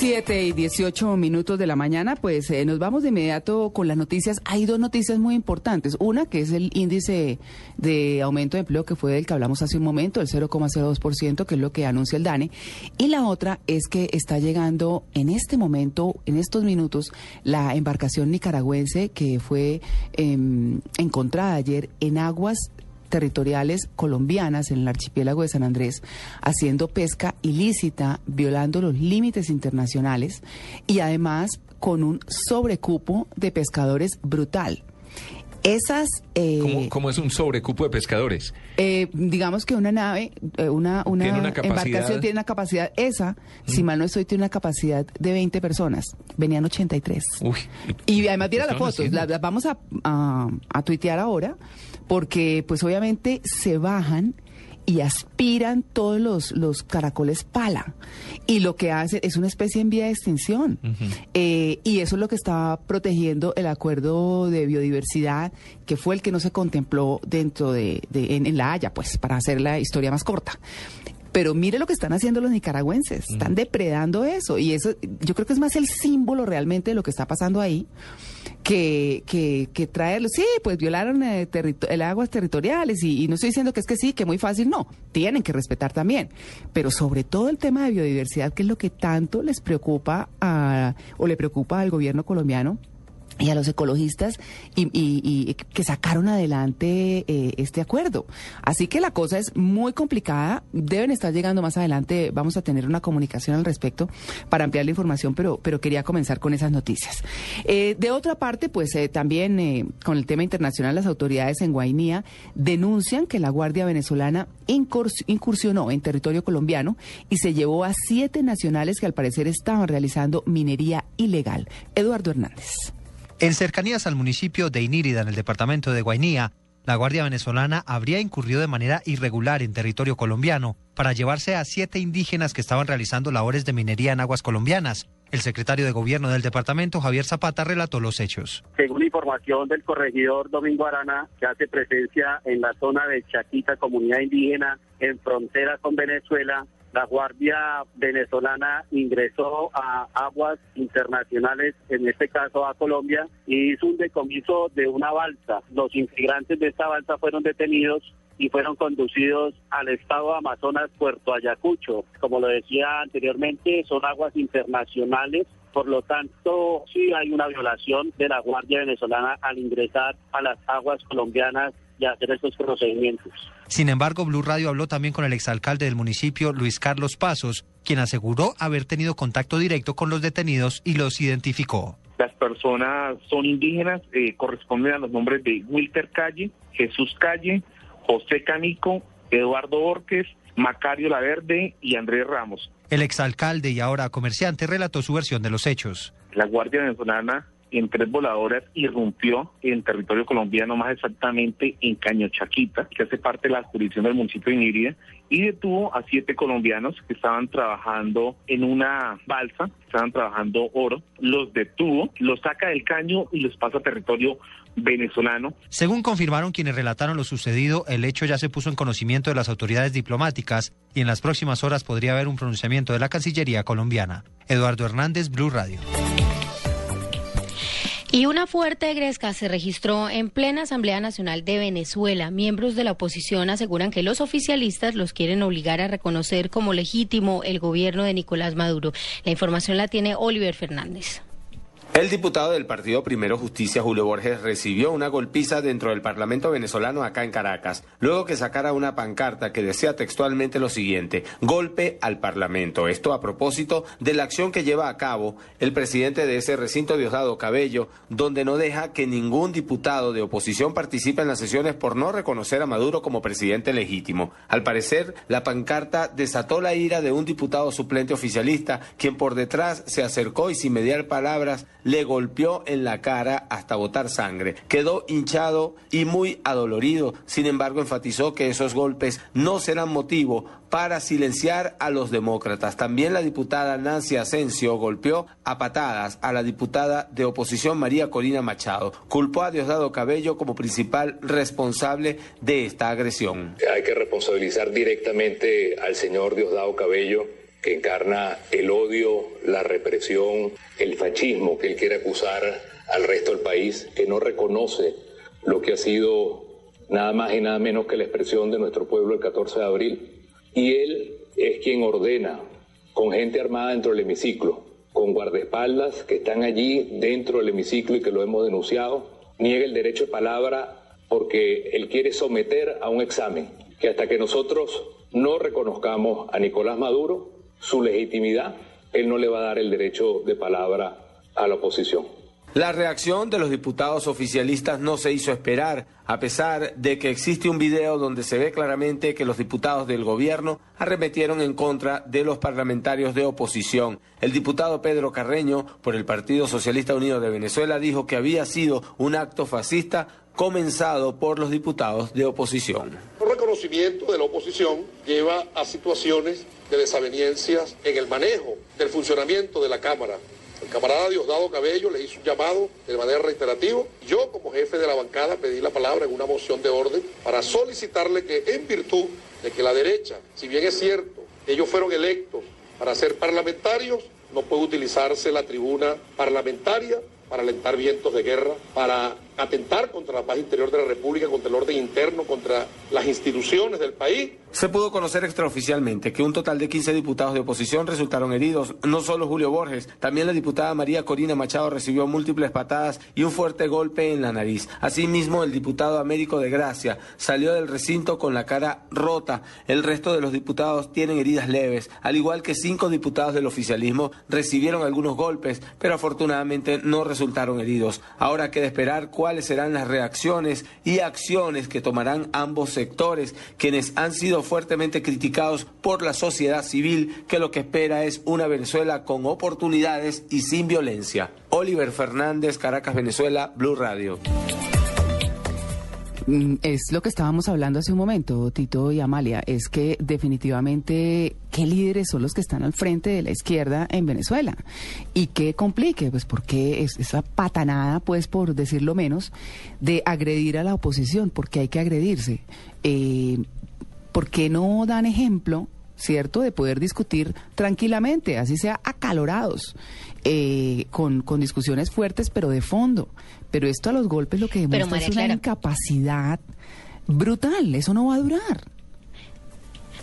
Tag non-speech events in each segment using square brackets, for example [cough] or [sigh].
Siete y 18 minutos de la mañana, pues eh, nos vamos de inmediato con las noticias. Hay dos noticias muy importantes. Una que es el índice de aumento de empleo que fue del que hablamos hace un momento, el 0,02%, que es lo que anuncia el DANE. Y la otra es que está llegando en este momento, en estos minutos, la embarcación nicaragüense que fue em, encontrada ayer en aguas territoriales colombianas en el archipiélago de San Andrés haciendo pesca ilícita, violando los límites internacionales y además con un sobrecupo de pescadores brutal. Esas... Eh, ¿Cómo, ¿Cómo, es un sobrecupo de pescadores? Eh, digamos que una nave, eh, una, una, embarcación tiene una capacidad, esa, si mal no estoy, tiene una capacidad de 20 personas. Venían 83. Uy, y además tiene las fotos, las, las vamos a, a, a tuitear ahora porque pues obviamente se bajan y aspiran todos los, los caracoles pala. Y lo que hace es una especie en vía de extinción. eh, y eso es lo que está protegiendo el acuerdo de biodiversidad, que fue el que no se contempló dentro de, de en, en La Haya, pues, para hacer la historia más corta. Pero mire lo que están haciendo los nicaragüenses, están depredando eso. Y eso yo creo que es más el símbolo realmente de lo que está pasando ahí que, que, que traerlo. Sí, pues violaron eh, el aguas territoriales y, y, no estoy diciendo que es que sí, que muy fácil, no. Tienen que respetar también. Pero sobre todo el tema de biodiversidad, que es lo que tanto les preocupa a, o le preocupa al gobierno colombiano y a los ecologistas y, que sacaron adelante eh, este acuerdo. Así que la cosa es muy complicada, deben estar llegando más adelante, vamos a tener una comunicación al respecto para ampliar la información, pero, pero quería comenzar con esas noticias. Eh, de otra parte, pues eh, también con el tema internacional, las autoridades en Guainía denuncian que la Guardia Venezolana incursionó en territorio colombiano y se llevó a siete nacionales que al parecer estaban realizando minería ilegal. Eduardo Hernández. En cercanías al municipio de Inírida, en el departamento de Guainía, la Guardia Venezolana habría incurrido de manera irregular en territorio colombiano para llevarse a siete indígenas que estaban realizando labores de minería en aguas colombianas. El secretario de Gobierno del departamento, Javier Zapata, relató los hechos. Según información del corregidor Domingo Arana, que hace presencia en la zona de Chaquita, comunidad indígena, en frontera con Venezuela, la Guardia Venezolana ingresó a aguas internacionales, en este caso a Colombia, y hizo un decomiso de una balsa. Los integrantes de esta balsa fueron detenidos y fueron conducidos al estado de Amazonas, Puerto Ayacucho. Como lo decía anteriormente, son aguas internacionales. Por lo tanto, sí hay una violación de la Guardia Venezolana al ingresar a las aguas colombianas y hacer estos procedimientos. Sin embargo, Blue Radio habló también con el exalcalde del municipio, Luis Carlos Pasos, quien aseguró haber tenido contacto directo con los detenidos y los identificó. Las personas son indígenas, eh, corresponden a los nombres de Wilter Calle, Jesús Calle, José Canico, Eduardo Orques, Macario Laverde y Andrés Ramos. El exalcalde y ahora comerciante relató su versión de los hechos. La Guardia Venezolana en tres voladoras irrumpió en territorio colombiano, más exactamente en Caño Chaquita, que hace parte de la jurisdicción del municipio de y detuvo a siete colombianos que estaban trabajando en una balsa, estaban trabajando oro, los detuvo, los saca del caño y los pasa a territorio venezolano. Según confirmaron quienes relataron lo sucedido, el hecho ya se puso en conocimiento de las autoridades diplomáticas y en las próximas horas podría haber un pronunciamiento de la Cancillería colombiana. Eduardo Hernández, Blue Radio. Y una fuerte gresca se registró en plena Asamblea Nacional de Venezuela. Miembros de la oposición aseguran que los oficialistas los quieren obligar a reconocer como legítimo el gobierno de Nicolás Maduro. La información la tiene Oliver Fernández. El diputado del Partido Primero Justicia, Julio Borges, recibió una golpiza dentro del Parlamento venezolano acá en Caracas, luego que sacara una pancarta que decía textualmente lo siguiente, golpe al Parlamento. Esto a propósito de la acción que lleva a cabo el presidente de ese recinto, Diosdado Cabello, donde no deja que ningún diputado de oposición participe en las sesiones por no reconocer a Maduro como presidente legítimo. Al parecer, la pancarta desató la ira de un diputado suplente oficialista, quien por detrás se acercó y sin mediar palabras le golpeó en la cara hasta botar sangre. Quedó hinchado y muy adolorido. Sin embargo, enfatizó que esos golpes no serán motivo para silenciar a los demócratas. También la diputada Nancy Asensio golpeó a patadas a la diputada de oposición María Corina Machado. Culpó a Diosdado Cabello como principal responsable de esta agresión. Hay que responsabilizar directamente al señor Diosdado Cabello que encarna el odio, la represión, el fascismo que él quiere acusar al resto del país, que no reconoce lo que ha sido nada más y nada menos que la expresión de nuestro pueblo el 14 de abril. Y él es quien ordena con gente armada dentro del hemiciclo, con guardaespaldas que están allí dentro del hemiciclo y que lo hemos denunciado, niega el derecho de palabra porque él quiere someter a un examen que hasta que nosotros no reconozcamos a Nicolás Maduro, su legitimidad, él no le va a dar el derecho de palabra a la oposición. La reacción de los diputados oficialistas no se hizo esperar, a pesar de que existe un video donde se ve claramente que los diputados del gobierno arremetieron en contra de los parlamentarios de oposición. El diputado Pedro Carreño, por el Partido Socialista Unido de Venezuela, dijo que había sido un acto fascista comenzado por los diputados de oposición. El reconocimiento de la oposición lleva a situaciones de desavenencias en el manejo del funcionamiento de la Cámara. El camarada Diosdado Cabello le hizo un llamado de manera reiterativa. Yo, como jefe de la bancada, pedí la palabra en una moción de orden para solicitarle que, en virtud de que la derecha, si bien es cierto, ellos fueron electos para ser parlamentarios, no puede utilizarse la tribuna parlamentaria para alentar vientos de guerra, para atentar contra la paz interior de la República, contra el orden interno, contra las instituciones del país. Se pudo conocer extraoficialmente que un total de 15 diputados de oposición resultaron heridos, no solo Julio Borges, también la diputada María Corina Machado recibió múltiples patadas y un fuerte golpe en la nariz. Asimismo, el diputado Américo de Gracia salió del recinto con la cara rota. El resto de los diputados tienen heridas leves, al igual que cinco diputados del oficialismo recibieron algunos golpes, pero afortunadamente no resultaron heridos. Ahora queda esperar cuál cuáles serán las reacciones y acciones que tomarán ambos sectores, quienes han sido fuertemente criticados por la sociedad civil, que lo que espera es una Venezuela con oportunidades y sin violencia. Oliver Fernández, Caracas, Venezuela, Blue Radio. Mm, es lo que estábamos hablando hace un momento, Tito y Amalia, es que definitivamente qué líderes son los que están al frente de la izquierda en Venezuela y qué complique, pues porque es esa patanada, pues por decirlo menos, de agredir a la oposición, porque hay que agredirse. Eh, ¿Por qué no dan ejemplo? ¿Cierto? De poder discutir tranquilamente, así sea acalorados, eh, con, con, discusiones fuertes, pero de fondo. Pero esto a los golpes lo que demuestra es una incapacidad brutal, eso no va a durar.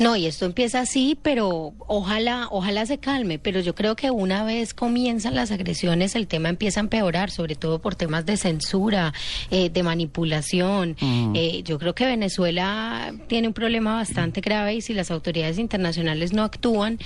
No, y esto empieza así, pero ojalá, ojalá se calme. Pero yo creo que una vez comienzan las agresiones, el tema empieza a empeorar, sobre todo por temas de censura, eh, de manipulación. Mm. Eh, yo creo que Venezuela tiene un problema bastante grave y si las autoridades internacionales no actúan,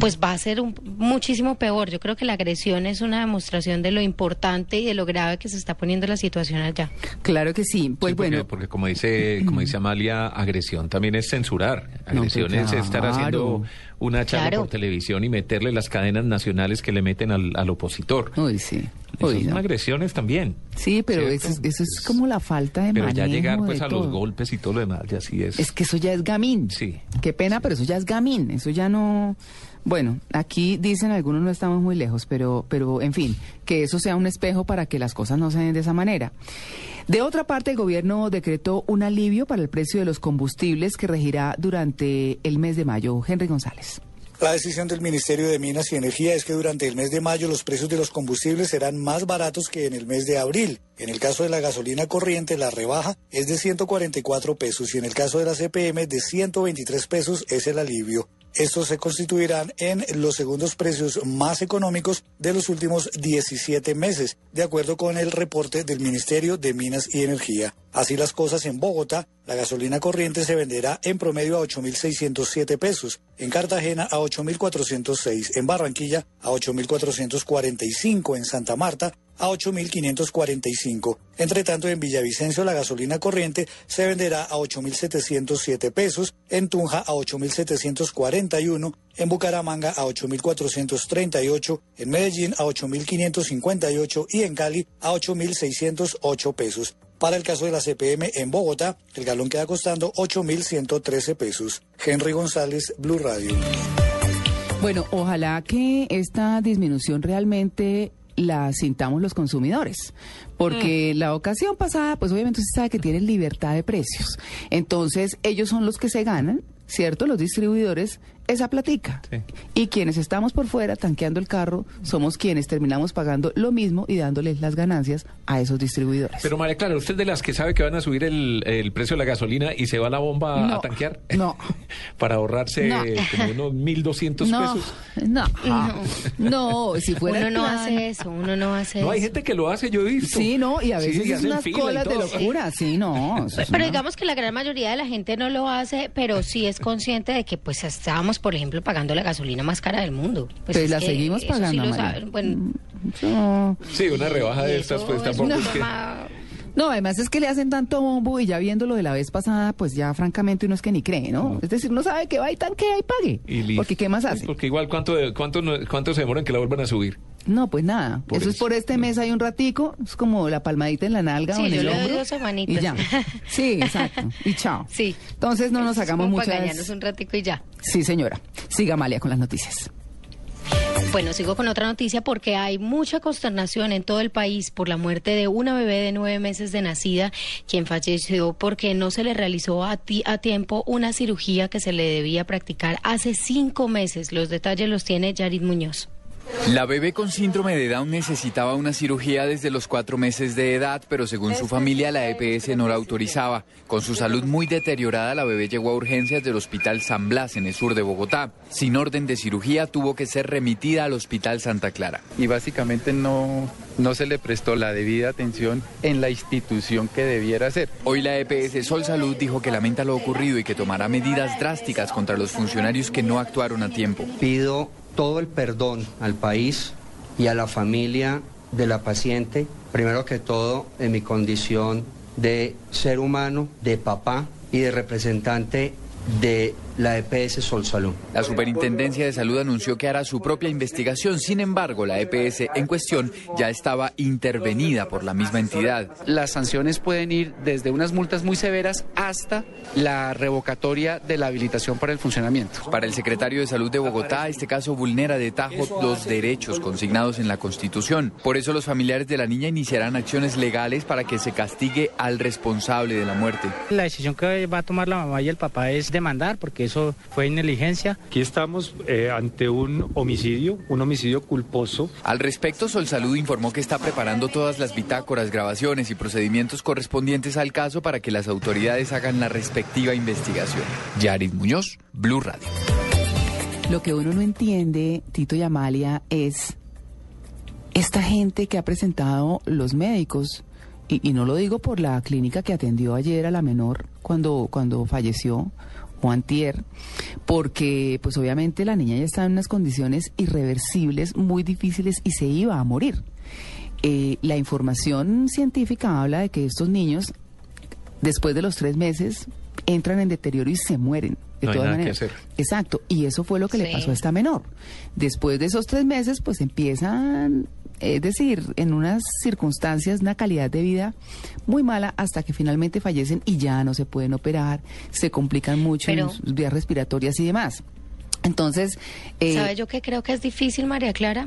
pues va a ser un, muchísimo peor. Yo creo que la agresión es una demostración de lo importante y de lo grave que se está poniendo la situación allá. Claro que sí. Pues bueno. Porque como dice, como dice Amalia, agresión también es censurar. Pues agresión es estar haciendo una charla por televisión y meterle las cadenas nacionales que le meten al, al opositor. Uy, sí. son agresiones también. Sí, pero eso, es, como la falta de Pero ya llegar pues a los golpes y todo lo demás, ya sí es. Es que eso ya es gamín. Sí. Qué pena, pero eso ya es gamín. Eso ya no... Bueno, aquí dicen algunos no estamos muy lejos, pero, pero en fin, que eso sea un espejo para que las cosas no se den de esa manera. De otra parte, el gobierno decretó un alivio para el precio de los combustibles que regirá durante el mes de mayo. Henry González. La decisión del Ministerio de Minas y Energía es que durante el mes de mayo los precios de los combustibles serán más baratos que en el mes de abril. En el caso de la gasolina corriente, la rebaja es de 144 pesos y en el caso de la CPM de 123 pesos es el alivio. Estos se constituirán en los segundos precios más económicos de los últimos 17 meses, de acuerdo con el reporte del Ministerio de Minas y Energía. Así las cosas en Bogotá, la gasolina corriente se venderá en promedio a 8.607 pesos, en Cartagena a 8.406, en Barranquilla a 8.445, en Santa Marta a 8.545. Entre tanto, en Villavicencio la gasolina corriente se venderá a 8.707 pesos, en Tunja a 8.741, en Bucaramanga a 8.438, en Medellín a 8.558 y en Cali a 8.608 pesos. Para el caso de la CPM en Bogotá, el galón queda costando 8.113 pesos. Henry González, Blue Radio. Bueno, ojalá que esta disminución realmente la sintamos los consumidores. Porque mm. la ocasión pasada, pues obviamente usted sabe que tienen libertad de precios. Entonces, ellos son los que se ganan, ¿cierto? Los distribuidores esa platica. Y quienes estamos por fuera tanqueando el carro somos quienes terminamos pagando lo mismo y dándoles las ganancias a esos distribuidores. Pero María Clara, ¿usted de las que sabe que van a subir el, precio de la gasolina y se va la bomba a tanquear? No. [laughs] Para ahorrarse como unos 1.200 pesos. No, no, si fuera Uno no hace eso, uno no hace eso. No, hay gente que lo hace, yo he visto. Sí, no, y a veces es unas colas de locura, sí, no. Pero digamos que la gran mayoría de la gente no lo hace, pero sí es consciente de que pues estábamos por ejemplo, pagando la gasolina más cara del mundo. Pues, la seguimos pagando. Sí, una rebaja de estas, pues tampoco no, es que... No, además es que le hacen tanto bombo y ya viendo lo de la vez pasada, pues ya francamente uno es que ni cree, ¿no? Es decir, no sabe que va y tanquea y pague. porque ¿qué más hace? porque igual, ¿cuánto, cuánto, ¿cuánto se demoran que la vuelvan a subir? No, pues nada. eso, es por este mes hay un ratico, es como la palmadita en la nalga o en el hombro. Y ya. Sí, [laughs] exacto. Y chao. Sí. Entonces no nos hagamos muchas... un ratico y ya. Sí, señora. Siga Amalia con las noticias. Bueno, sigo con otra noticia porque hay mucha consternación en todo el país por la muerte de una bebé de nueve meses de nacida, quien falleció porque no se le realizó a, a tiempo una cirugía que se le debía practicar hace cinco meses. Los detalles los tiene Yarid Muñoz. La bebé con síndrome de Down necesitaba una cirugía desde los cuatro meses de edad, pero según su familia la EPS no la autorizaba. Con su salud muy deteriorada, la bebé llegó a urgencias del Hospital San Blas en el sur de Bogotá. Sin orden de cirugía, tuvo que ser remitida al Hospital Santa Clara. Y básicamente no, no se le prestó la debida atención en la institución que debiera ser. Hoy la EPS Sol Salud dijo que lamenta lo ocurrido y que tomará medidas drásticas contra los funcionarios que no actuaron a tiempo. Pido todo el perdón al país y a la familia de la paciente, primero que todo en mi condición de ser humano, de papá y de representante de la EPS Sol Salud. La Superintendencia de Salud anunció que hará su propia investigación. Sin embargo, la EPS en cuestión ya estaba intervenida por la misma entidad. Las sanciones pueden ir desde unas multas muy severas hasta la revocatoria de la habilitación para el funcionamiento. Para el secretario de Salud de Bogotá, este caso vulnera de tajo los derechos consignados en la Constitución. Por eso los familiares de la niña iniciarán acciones legales para que se castigue al responsable de la muerte. La decisión que va a tomar la mamá y el papá es demandar porque eso fue negligencia. Aquí estamos eh, ante un homicidio, un homicidio culposo. Al respecto, Sol Salud informó que está preparando todas las bitácoras, grabaciones y procedimientos correspondientes al caso para que las autoridades hagan la respectiva investigación. Yarid Muñoz, Blue Radio. Lo que uno no entiende, Tito y Amalia, es esta gente que ha presentado los médicos, y, y, no lo digo por la clínica que atendió ayer a la menor cuando, cuando falleció, Juan Tier, porque pues obviamente la niña ya estaba en unas condiciones irreversibles, muy difíciles y se iba a morir. Eh, la información científica habla de que estos niños, después de los tres meses, entran en deterioro y se mueren. De todas maneras. Exacto. Y eso fue lo que le pasó a esta menor. Después de esos tres meses, pues empiezan es decir, en unas circunstancias, una calidad de vida muy mala hasta que finalmente fallecen y ya no se pueden operar, se complican mucho en sus vías respiratorias y demás. Entonces... Eh, ¿Sabe yo que creo que es difícil, María Clara?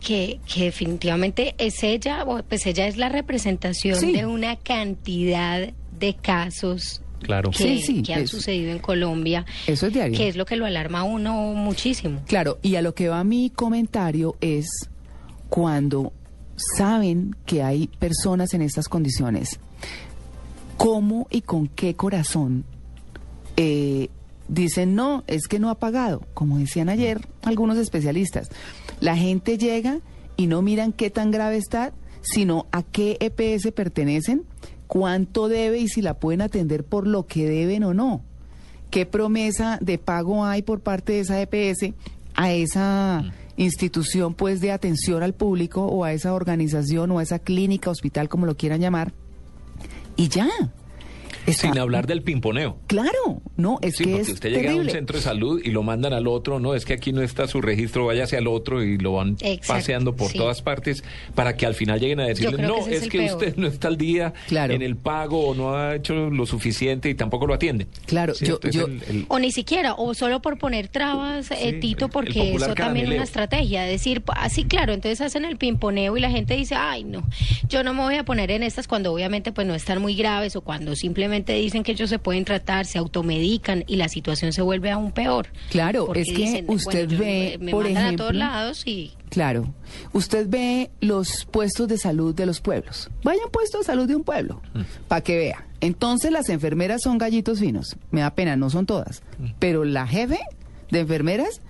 Que, que, definitivamente es ella, pues ella es la representación de una cantidad de casos claro. que, que han sucedido en Colombia. Eso es diario. Que es lo que lo alarma a uno muchísimo. Claro, y a lo que va mi comentario es cuando saben que hay personas en estas condiciones, ¿cómo y con qué corazón eh, dicen, no, es que no ha pagado, como decían ayer algunos especialistas. La gente llega y no miran qué tan grave está, sino a qué EPS pertenecen, cuánto debe y si la pueden atender por lo que deben o no. ¿Qué promesa de pago hay por parte de esa EPS a esa institución pues de atención al público o a esa organización o a esa clínica, hospital, como lo quieran llamar? Y ya. Sin hablar del pimponeo. Claro, no, es que es usted llega a un centro de salud y lo mandan al otro, no, es que aquí no está su registro, váyase al otro y lo van paseando por todas partes para que al final lleguen a decirle, no, es, que usted no está al día en el pago o no ha hecho lo suficiente y tampoco lo atiende. Claro, yo, o ni siquiera, o solo por poner trabas, eh, Tito, porque eso también es una estrategia, decir, así claro, entonces hacen el pimponeo y la gente dice, ay, no, yo no me voy a poner en estas cuando obviamente pues no están muy graves o cuando simplemente dicen que ellos se pueden tratar, se automedican y la situación se vuelve aún peor. Claro, es que usted ve, por ejemplo, a todos lados y Claro. Usted ve los puestos de salud de los pueblos. Vaya a un puesto de salud de un pueblo, mm. para que vea. Entonces las enfermeras son gallitos finos. Me da pena, no son todas. Mm. Pero la jefe de enfermeras,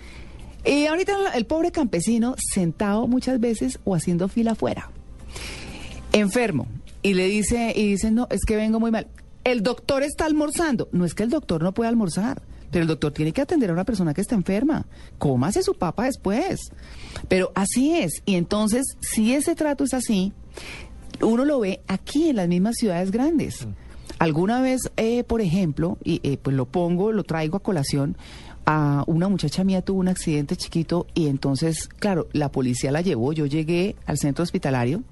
y ahorita el pobre campesino sentado muchas veces o haciendo fila afuera. Enfermo. Y le dice, y dice, no, es que vengo muy mal el doctor está almorzando. No es que el doctor no pueda almorzar, pero el doctor tiene que atender a una persona que está enferma. Cómase su papa después. Pero así es. Y entonces, si ese trato es así, uno lo ve aquí en las mismas ciudades grandes. Alguna vez, eh, por ejemplo, y eh, pues lo pongo, lo traigo a colación, a una muchacha mía tuvo un accidente chiquito y entonces, claro, la policía la llevó, yo llegué al centro hospitalario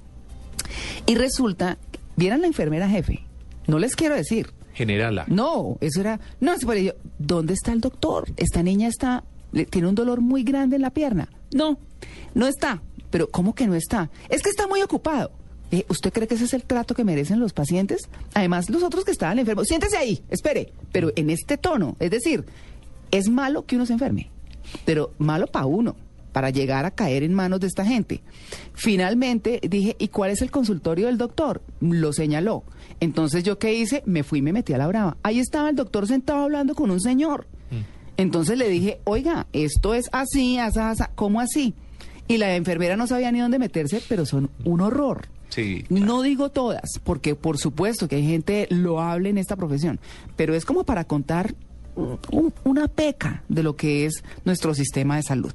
y resulta, vieran la enfermera jefe, no les quiero decir. Generala. No, eso era. No, es por ello. ¿Dónde está el doctor? Esta niña está. tiene un dolor muy grande en la pierna. No, no está. Pero, ¿cómo que no está? Es que está muy ocupado. Eh, ¿Usted cree que ese es el trato que merecen los pacientes? Además, los otros que estaban enfermos. Siéntese ahí, espere. Pero en este tono. Es decir, es malo que uno se enferme. Pero malo para uno para llegar a caer en manos de esta gente. Finalmente dije, ¿y cuál es el consultorio del doctor? Lo señaló. Entonces yo qué hice? Me fui y me metí a la brava. Ahí estaba el doctor sentado hablando con un señor. Mm. Entonces le dije, oiga, esto es así, asa, asa, ¿cómo así? Y la enfermera no sabía ni dónde meterse, pero son un horror. Sí, No digo todas, porque por supuesto que hay gente loable en esta profesión, pero es como para contar una peca de lo que es nuestro sistema de salud.